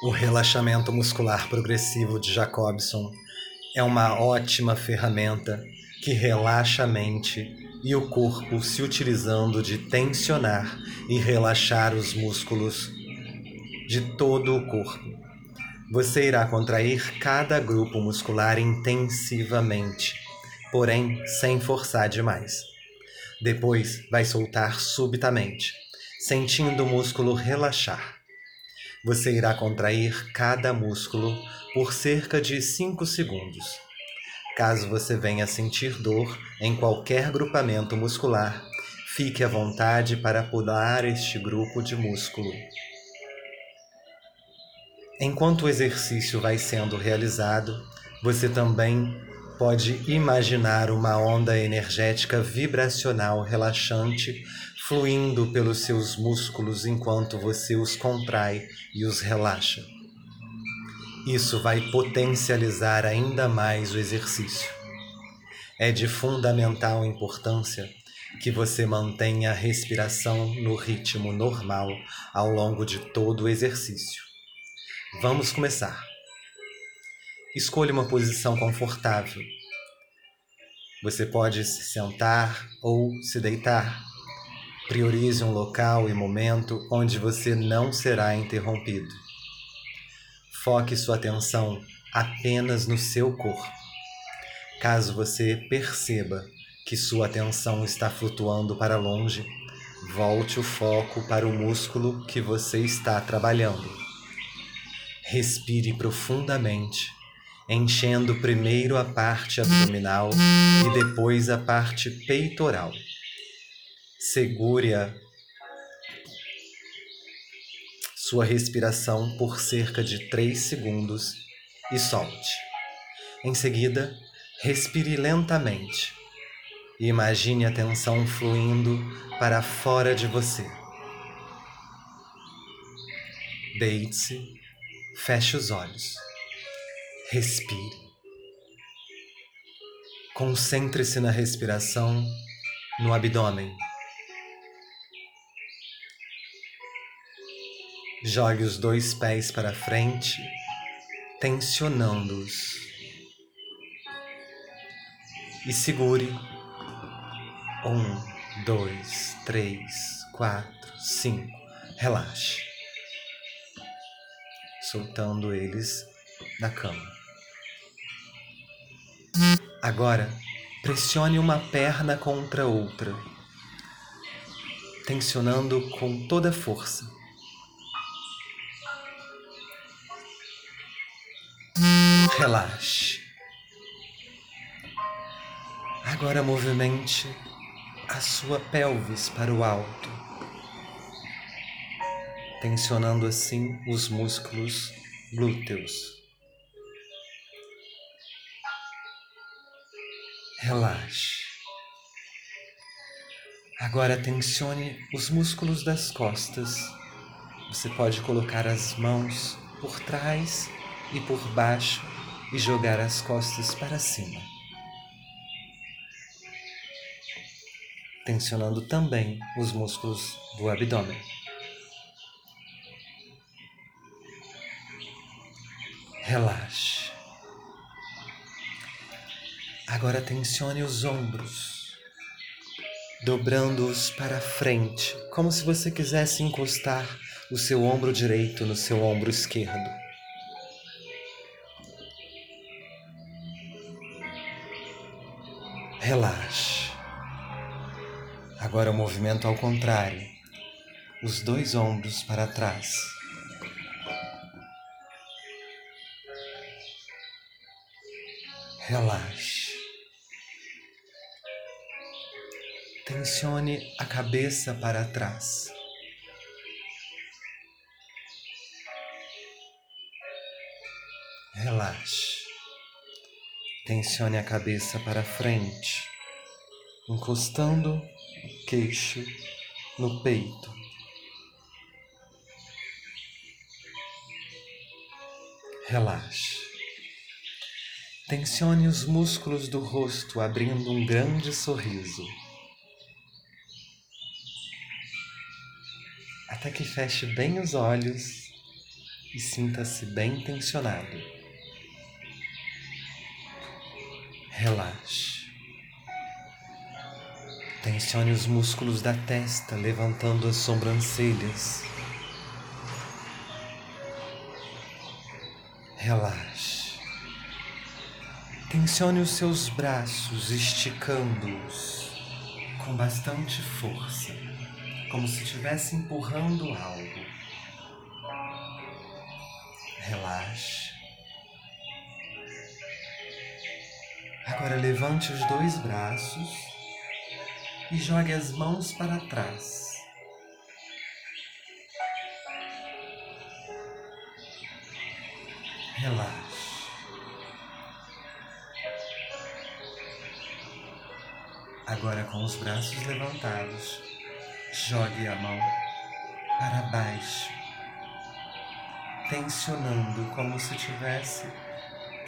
O relaxamento muscular progressivo de Jacobson é uma ótima ferramenta que relaxa a mente e o corpo se utilizando de tensionar e relaxar os músculos de todo o corpo. Você irá contrair cada grupo muscular intensivamente, porém sem forçar demais. Depois vai soltar subitamente, sentindo o músculo relaxar. Você irá contrair cada músculo por cerca de 5 segundos. Caso você venha sentir dor em qualquer grupamento muscular, fique à vontade para pular este grupo de músculo. Enquanto o exercício vai sendo realizado, você também pode imaginar uma onda energética vibracional relaxante fluindo pelos seus músculos enquanto você os contrai e os relaxa. Isso vai potencializar ainda mais o exercício. É de fundamental importância que você mantenha a respiração no ritmo normal ao longo de todo o exercício. Vamos começar. Escolha uma posição confortável. Você pode se sentar ou se deitar Priorize um local e momento onde você não será interrompido. Foque sua atenção apenas no seu corpo. Caso você perceba que sua atenção está flutuando para longe, volte o foco para o músculo que você está trabalhando. Respire profundamente, enchendo primeiro a parte abdominal e depois a parte peitoral segure-a sua respiração por cerca de 3 segundos e solte. Em seguida, respire lentamente e imagine a tensão fluindo para fora de você. Deite-se, feche os olhos, respire. Concentre-se na respiração no abdômen. Jogue os dois pés para frente, tensionando-os. E segure. Um, dois, três, quatro, cinco. Relaxe. Soltando eles da cama. Agora, pressione uma perna contra outra, tensionando com toda a força. Relaxe. Agora movimente a sua pelvis para o alto, tensionando assim os músculos glúteos. Relaxe. Agora tensione os músculos das costas. Você pode colocar as mãos por trás e por baixo e jogar as costas para cima. Tensionando também os músculos do abdômen. Relaxe. Agora tensione os ombros, dobrando-os para frente, como se você quisesse encostar o seu ombro direito no seu ombro esquerdo. Relaxe. Agora o movimento ao contrário. Os dois ombros para trás. Relaxe. Tensione a cabeça para trás. Relaxe. Tensione a cabeça para frente, encostando o queixo no peito. Relaxe. Tensione os músculos do rosto, abrindo um grande sorriso. Até que feche bem os olhos e sinta-se bem tensionado. Relaxe. Tensione os músculos da testa, levantando as sobrancelhas. Relaxe. Tensione os seus braços, esticando-os com bastante força, como se estivesse empurrando algo. Relaxe. Agora levante os dois braços e jogue as mãos para trás. Relaxe. Agora, com os braços levantados, jogue a mão para baixo, tensionando como se tivesse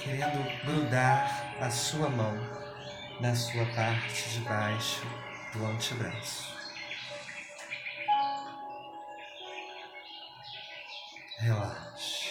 querendo grudar a sua mão na sua parte de baixo do antebraço. Relaxe.